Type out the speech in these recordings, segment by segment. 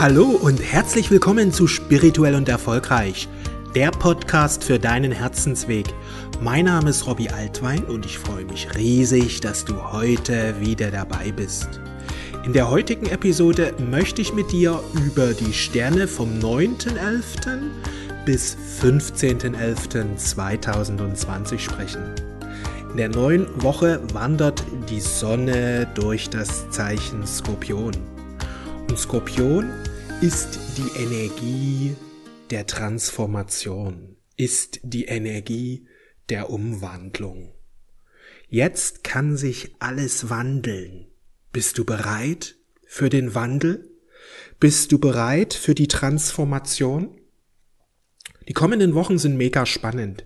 Hallo und herzlich willkommen zu Spirituell und Erfolgreich, der Podcast für deinen Herzensweg. Mein Name ist Robbie Altwein und ich freue mich riesig, dass du heute wieder dabei bist. In der heutigen Episode möchte ich mit dir über die Sterne vom 9.11. bis 15.11.2020 sprechen. In der neuen Woche wandert die Sonne durch das Zeichen Skorpion. Und Skorpion ist die Energie der Transformation, ist die Energie der Umwandlung. Jetzt kann sich alles wandeln. Bist du bereit für den Wandel? Bist du bereit für die Transformation? Die kommenden Wochen sind mega spannend,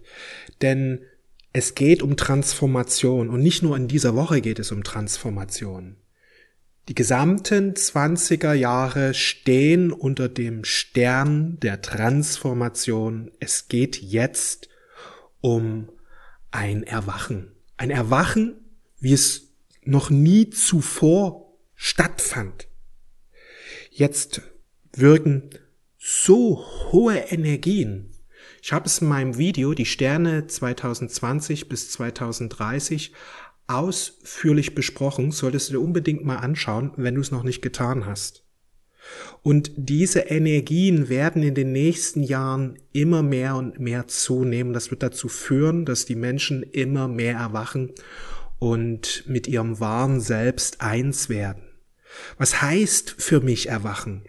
denn es geht um Transformation und nicht nur in dieser Woche geht es um Transformation. Die gesamten 20er Jahre stehen unter dem Stern der Transformation. Es geht jetzt um ein Erwachen. Ein Erwachen, wie es noch nie zuvor stattfand. Jetzt wirken so hohe Energien. Ich habe es in meinem Video Die Sterne 2020 bis 2030 ausführlich besprochen, solltest du dir unbedingt mal anschauen, wenn du es noch nicht getan hast. Und diese Energien werden in den nächsten Jahren immer mehr und mehr zunehmen. Das wird dazu führen, dass die Menschen immer mehr erwachen und mit ihrem wahren Selbst eins werden. Was heißt für mich erwachen?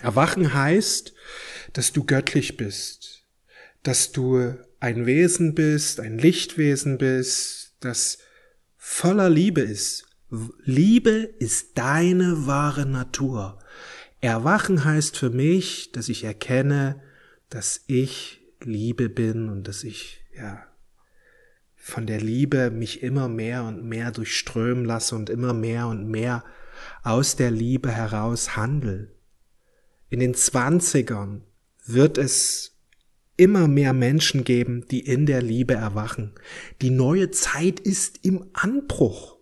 Erwachen heißt, dass du göttlich bist, dass du ein Wesen bist, ein Lichtwesen bist, dass voller Liebe ist. Liebe ist deine wahre Natur. Erwachen heißt für mich, dass ich erkenne, dass ich Liebe bin und dass ich, ja, von der Liebe mich immer mehr und mehr durchströmen lasse und immer mehr und mehr aus der Liebe heraus handel. In den Zwanzigern wird es immer mehr Menschen geben, die in der Liebe erwachen. Die neue Zeit ist im Anbruch.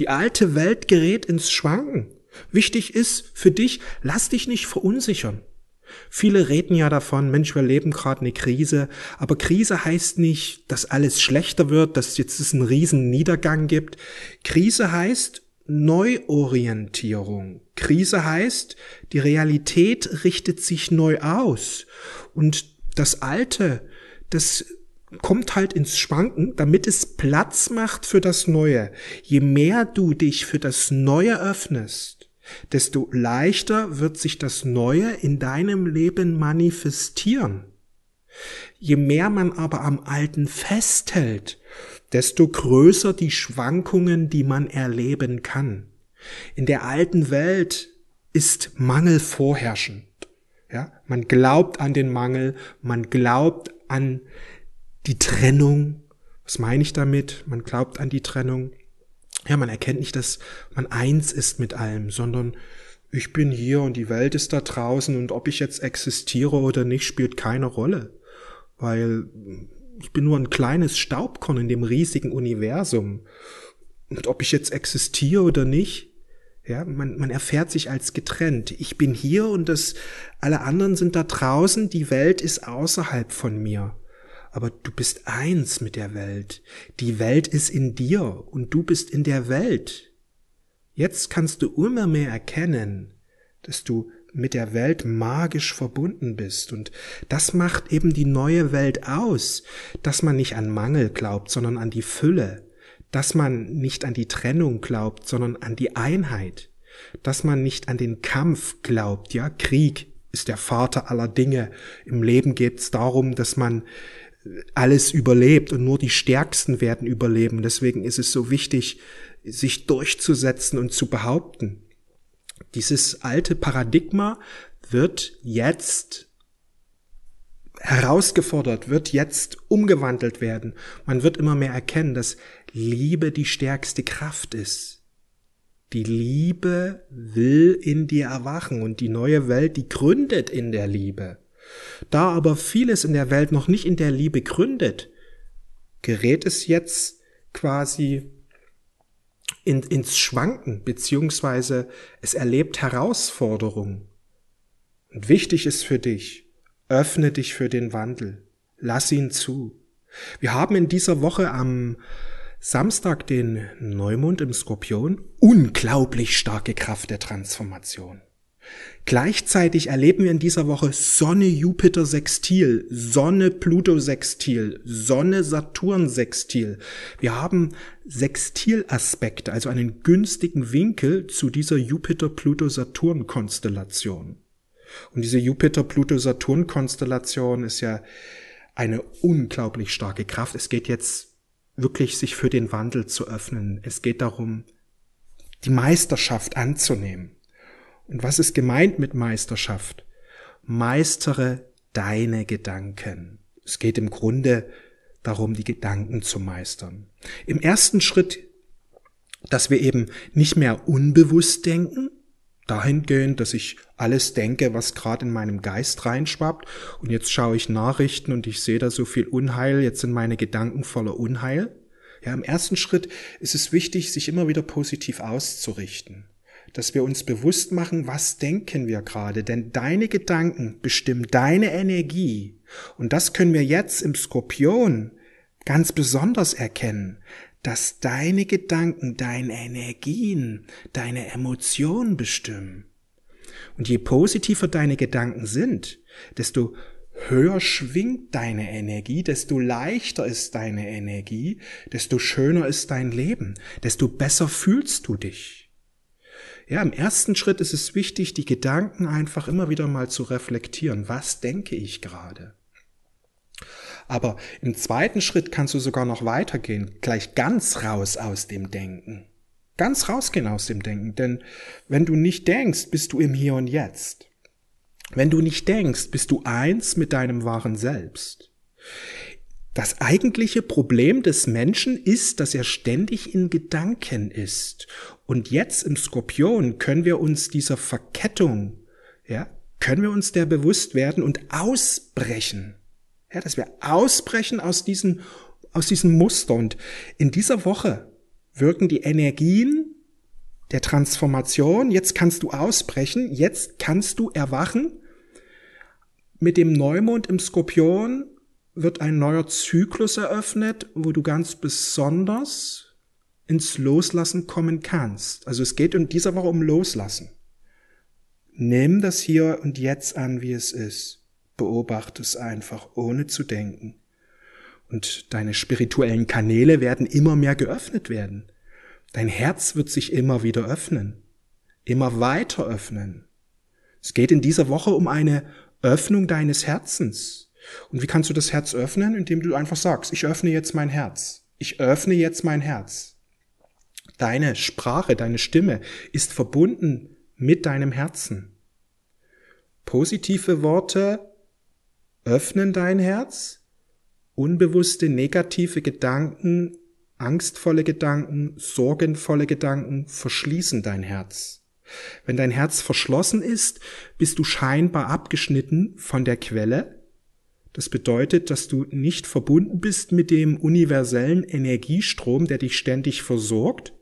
Die alte Welt gerät ins Schwanken. Wichtig ist für dich, lass dich nicht verunsichern. Viele reden ja davon, Mensch, wir leben gerade eine Krise, aber Krise heißt nicht, dass alles schlechter wird, dass jetzt es einen riesen Niedergang gibt. Krise heißt Neuorientierung. Krise heißt, die Realität richtet sich neu aus und das Alte, das kommt halt ins Schwanken, damit es Platz macht für das Neue. Je mehr du dich für das Neue öffnest, desto leichter wird sich das Neue in deinem Leben manifestieren. Je mehr man aber am Alten festhält, desto größer die Schwankungen, die man erleben kann. In der alten Welt ist Mangel vorherrschend. Ja, man glaubt an den Mangel, man glaubt an die Trennung. Was meine ich damit? Man glaubt an die Trennung. Ja, man erkennt nicht, dass man eins ist mit allem, sondern ich bin hier und die Welt ist da draußen und ob ich jetzt existiere oder nicht, spielt keine Rolle. Weil ich bin nur ein kleines Staubkorn in dem riesigen Universum. Und ob ich jetzt existiere oder nicht, ja, man, man erfährt sich als getrennt. Ich bin hier und das, alle anderen sind da draußen, die Welt ist außerhalb von mir. Aber du bist eins mit der Welt. Die Welt ist in dir und du bist in der Welt. Jetzt kannst du immer mehr erkennen, dass du mit der Welt magisch verbunden bist. Und das macht eben die neue Welt aus, dass man nicht an Mangel glaubt, sondern an die Fülle, dass man nicht an die Trennung glaubt, sondern an die Einheit, dass man nicht an den Kampf glaubt, ja, Krieg ist der Vater aller Dinge. Im Leben geht es darum, dass man alles überlebt und nur die Stärksten werden überleben. Deswegen ist es so wichtig, sich durchzusetzen und zu behaupten. Dieses alte Paradigma wird jetzt herausgefordert, wird jetzt umgewandelt werden. Man wird immer mehr erkennen, dass Liebe die stärkste Kraft ist. Die Liebe will in dir erwachen und die neue Welt, die gründet in der Liebe. Da aber vieles in der Welt noch nicht in der Liebe gründet, gerät es jetzt quasi in, ins Schwanken, beziehungsweise es erlebt Herausforderungen. Und wichtig ist für dich, öffne dich für den Wandel. Lass ihn zu. Wir haben in dieser Woche am Samstag den Neumond im Skorpion. Unglaublich starke Kraft der Transformation. Gleichzeitig erleben wir in dieser Woche Sonne Jupiter Sextil, Sonne Pluto Sextil, Sonne Saturn Sextil. Wir haben Sextilaspekte, also einen günstigen Winkel zu dieser Jupiter Pluto Saturn Konstellation. Und diese Jupiter Pluto Saturn Konstellation ist ja eine unglaublich starke Kraft. Es geht jetzt wirklich sich für den Wandel zu öffnen. Es geht darum, die Meisterschaft anzunehmen. Und was ist gemeint mit Meisterschaft? Meistere deine Gedanken. Es geht im Grunde darum, die Gedanken zu meistern. Im ersten Schritt, dass wir eben nicht mehr unbewusst denken, dahingehend, dass ich alles denke, was gerade in meinem Geist reinschwappt. Und jetzt schaue ich Nachrichten und ich sehe da so viel Unheil. Jetzt sind meine Gedanken voller Unheil. Ja, im ersten Schritt ist es wichtig, sich immer wieder positiv auszurichten. Dass wir uns bewusst machen, was denken wir gerade. Denn deine Gedanken bestimmen deine Energie. Und das können wir jetzt im Skorpion ganz besonders erkennen dass deine Gedanken, deine Energien, deine Emotionen bestimmen. Und je positiver deine Gedanken sind, desto höher schwingt deine Energie, desto leichter ist deine Energie, desto schöner ist dein Leben, desto besser fühlst du dich. Ja, im ersten Schritt ist es wichtig, die Gedanken einfach immer wieder mal zu reflektieren. Was denke ich gerade? Aber im zweiten Schritt kannst du sogar noch weitergehen, gleich ganz raus aus dem Denken. Ganz rausgehen aus dem Denken, denn wenn du nicht denkst, bist du im Hier und Jetzt. Wenn du nicht denkst, bist du eins mit deinem wahren Selbst. Das eigentliche Problem des Menschen ist, dass er ständig in Gedanken ist. Und jetzt im Skorpion können wir uns dieser Verkettung, ja, können wir uns der bewusst werden und ausbrechen. Ja, dass wir ausbrechen aus diesen, aus diesem Muster. Und in dieser Woche wirken die Energien der Transformation. Jetzt kannst du ausbrechen. Jetzt kannst du erwachen. Mit dem Neumond im Skorpion wird ein neuer Zyklus eröffnet, wo du ganz besonders ins Loslassen kommen kannst. Also es geht in dieser Woche um Loslassen. Nimm das hier und jetzt an, wie es ist. Beobachte es einfach, ohne zu denken. Und deine spirituellen Kanäle werden immer mehr geöffnet werden. Dein Herz wird sich immer wieder öffnen, immer weiter öffnen. Es geht in dieser Woche um eine Öffnung deines Herzens. Und wie kannst du das Herz öffnen? Indem du einfach sagst, ich öffne jetzt mein Herz. Ich öffne jetzt mein Herz. Deine Sprache, deine Stimme ist verbunden mit deinem Herzen. Positive Worte öffnen dein Herz, unbewusste negative Gedanken, angstvolle Gedanken, sorgenvolle Gedanken verschließen dein Herz. Wenn dein Herz verschlossen ist, bist du scheinbar abgeschnitten von der Quelle. Das bedeutet, dass du nicht verbunden bist mit dem universellen Energiestrom, der dich ständig versorgt,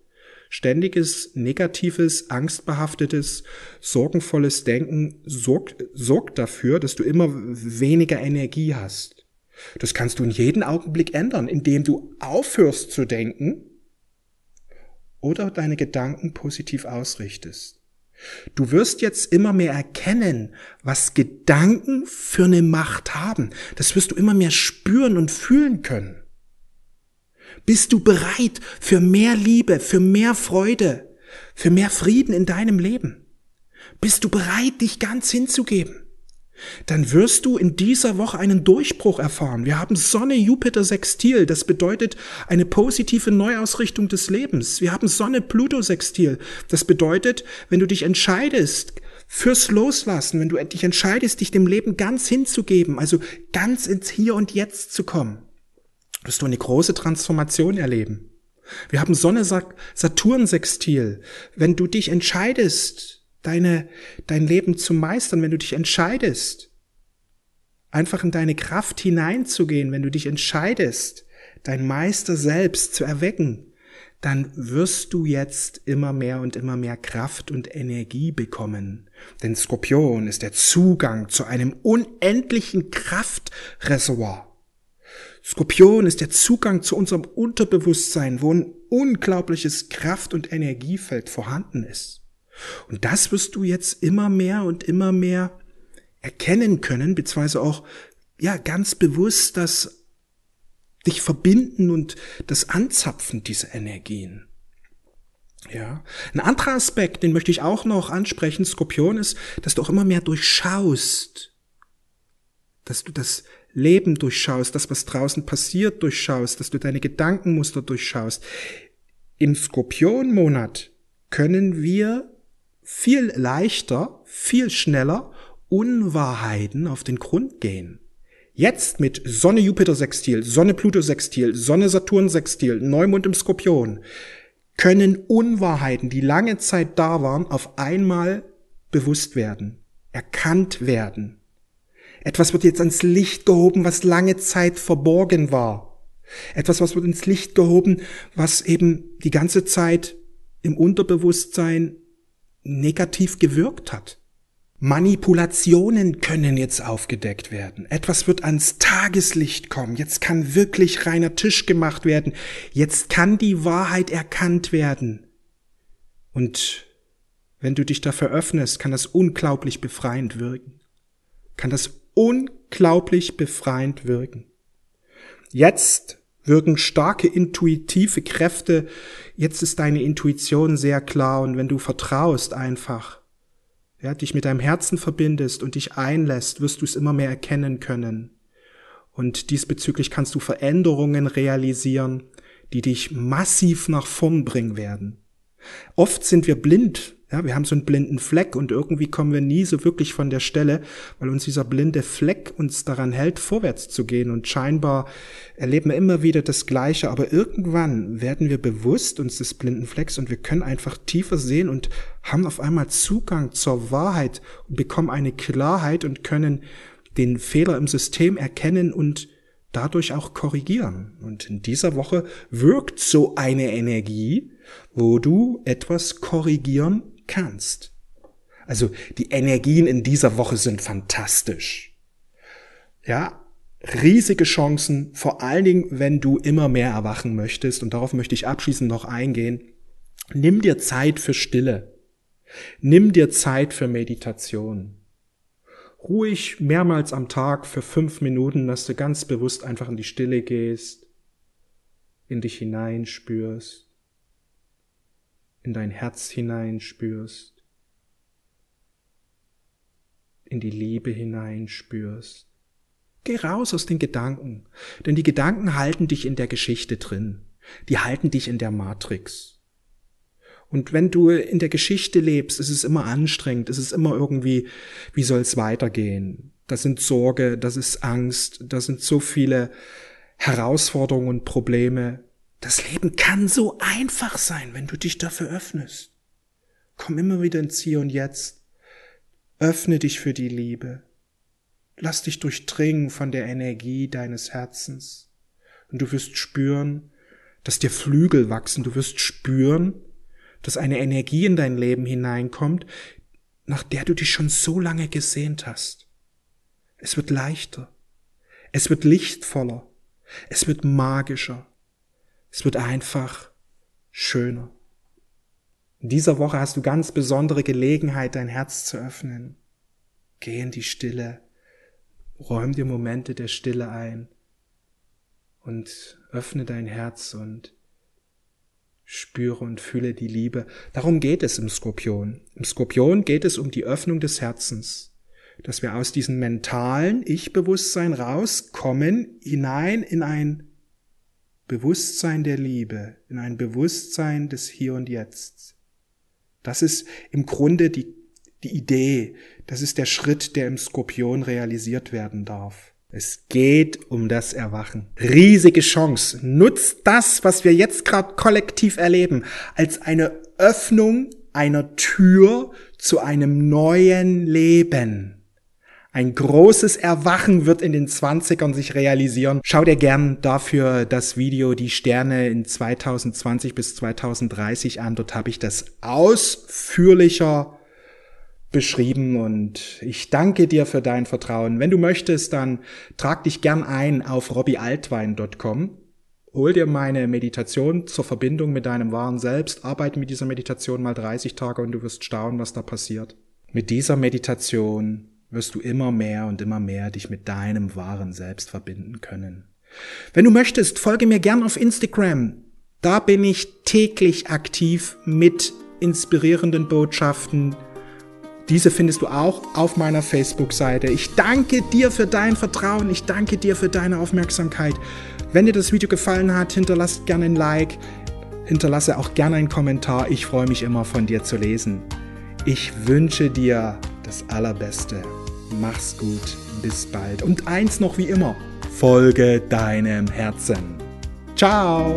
Ständiges, negatives, angstbehaftetes, sorgenvolles Denken sorgt, sorgt dafür, dass du immer weniger Energie hast. Das kannst du in jedem Augenblick ändern, indem du aufhörst zu denken oder deine Gedanken positiv ausrichtest. Du wirst jetzt immer mehr erkennen, was Gedanken für eine Macht haben. Das wirst du immer mehr spüren und fühlen können. Bist du bereit für mehr Liebe, für mehr Freude, für mehr Frieden in deinem Leben? Bist du bereit, dich ganz hinzugeben? Dann wirst du in dieser Woche einen Durchbruch erfahren. Wir haben Sonne Jupiter Sextil, das bedeutet eine positive Neuausrichtung des Lebens. Wir haben Sonne Pluto Sextil, das bedeutet, wenn du dich entscheidest fürs Loslassen, wenn du dich entscheidest, dich dem Leben ganz hinzugeben, also ganz ins Hier und Jetzt zu kommen, wirst du eine große Transformation erleben. Wir haben Sonne Saturn Sextil. Wenn du dich entscheidest, deine, dein Leben zu meistern, wenn du dich entscheidest, einfach in deine Kraft hineinzugehen, wenn du dich entscheidest, dein Meister selbst zu erwecken, dann wirst du jetzt immer mehr und immer mehr Kraft und Energie bekommen. Denn Skorpion ist der Zugang zu einem unendlichen Kraftreservoir. Skorpion ist der Zugang zu unserem Unterbewusstsein, wo ein unglaubliches Kraft- und Energiefeld vorhanden ist. Und das wirst du jetzt immer mehr und immer mehr erkennen können, beziehungsweise auch, ja, ganz bewusst das dich verbinden und das Anzapfen dieser Energien. Ja. Ein anderer Aspekt, den möchte ich auch noch ansprechen, Skorpion, ist, dass du auch immer mehr durchschaust. Dass du das Leben durchschaust, das, was draußen passiert, durchschaust, dass du deine Gedankenmuster durchschaust. Im Skorpionmonat können wir viel leichter, viel schneller Unwahrheiten auf den Grund gehen. Jetzt mit Sonne Jupiter Sextil, Sonne Pluto Sextil, Sonne Saturn Sextil, Neumond im Skorpion können Unwahrheiten, die lange Zeit da waren, auf einmal bewusst werden, erkannt werden. Etwas wird jetzt ans Licht gehoben, was lange Zeit verborgen war. Etwas, was wird ins Licht gehoben, was eben die ganze Zeit im Unterbewusstsein negativ gewirkt hat. Manipulationen können jetzt aufgedeckt werden. Etwas wird ans Tageslicht kommen. Jetzt kann wirklich reiner Tisch gemacht werden. Jetzt kann die Wahrheit erkannt werden. Und wenn du dich dafür öffnest, kann das unglaublich befreiend wirken. Kann das unglaublich befreiend wirken. Jetzt wirken starke intuitive Kräfte. Jetzt ist deine Intuition sehr klar und wenn du vertraust einfach, ja, dich mit deinem Herzen verbindest und dich einlässt, wirst du es immer mehr erkennen können. Und diesbezüglich kannst du Veränderungen realisieren, die dich massiv nach vorn bringen werden. Oft sind wir blind ja, wir haben so einen blinden Fleck und irgendwie kommen wir nie so wirklich von der Stelle, weil uns dieser blinde Fleck uns daran hält, vorwärts zu gehen. Und scheinbar erleben wir immer wieder das Gleiche. Aber irgendwann werden wir bewusst uns des blinden Flecks und wir können einfach tiefer sehen und haben auf einmal Zugang zur Wahrheit und bekommen eine Klarheit und können den Fehler im System erkennen und dadurch auch korrigieren. Und in dieser Woche wirkt so eine Energie, wo du etwas korrigieren kannst. Also die Energien in dieser Woche sind fantastisch. Ja, riesige Chancen, vor allen Dingen, wenn du immer mehr erwachen möchtest. Und darauf möchte ich abschließend noch eingehen. Nimm dir Zeit für Stille. Nimm dir Zeit für Meditation. Ruhig mehrmals am Tag für fünf Minuten, dass du ganz bewusst einfach in die Stille gehst, in dich hineinspürst in dein Herz hineinspürst, in die Liebe hineinspürst. Geh raus aus den Gedanken, denn die Gedanken halten dich in der Geschichte drin, die halten dich in der Matrix. Und wenn du in der Geschichte lebst, ist es immer anstrengend, ist es immer irgendwie, wie soll es weitergehen? Das sind Sorge, das ist Angst, das sind so viele Herausforderungen und Probleme. Das Leben kann so einfach sein, wenn du dich dafür öffnest. Komm immer wieder ins Hier und Jetzt. Öffne dich für die Liebe. Lass dich durchdringen von der Energie deines Herzens. Und du wirst spüren, dass dir Flügel wachsen. Du wirst spüren, dass eine Energie in dein Leben hineinkommt, nach der du dich schon so lange gesehnt hast. Es wird leichter. Es wird lichtvoller. Es wird magischer. Es wird einfach schöner. In dieser Woche hast du ganz besondere Gelegenheit, dein Herz zu öffnen. Geh in die Stille, räum dir Momente der Stille ein und öffne dein Herz und spüre und fühle die Liebe. Darum geht es im Skorpion. Im Skorpion geht es um die Öffnung des Herzens, dass wir aus diesem mentalen Ich-Bewusstsein rauskommen, hinein in ein Bewusstsein der Liebe, in ein Bewusstsein des Hier und Jetzt. Das ist im Grunde die, die Idee, das ist der Schritt, der im Skorpion realisiert werden darf. Es geht um das Erwachen. Riesige Chance. Nutzt das, was wir jetzt gerade kollektiv erleben, als eine Öffnung einer Tür zu einem neuen Leben. Ein großes Erwachen wird in den 20ern sich realisieren. Schau dir gern dafür das Video Die Sterne in 2020 bis 2030 an. Dort habe ich das ausführlicher beschrieben und ich danke dir für dein Vertrauen. Wenn du möchtest, dann trag dich gern ein auf robbyaltwein.com. Hol dir meine Meditation zur Verbindung mit deinem wahren Selbst, arbeite mit dieser Meditation mal 30 Tage und du wirst staunen, was da passiert. Mit dieser Meditation wirst du immer mehr und immer mehr dich mit deinem wahren Selbst verbinden können. Wenn du möchtest, folge mir gern auf Instagram. Da bin ich täglich aktiv mit inspirierenden Botschaften. Diese findest du auch auf meiner Facebook-Seite. Ich danke dir für dein Vertrauen. Ich danke dir für deine Aufmerksamkeit. Wenn dir das Video gefallen hat, hinterlass gerne ein Like. Hinterlasse auch gerne einen Kommentar. Ich freue mich immer von dir zu lesen. Ich wünsche dir das Allerbeste. Mach's gut, bis bald. Und eins noch wie immer, folge deinem Herzen. Ciao!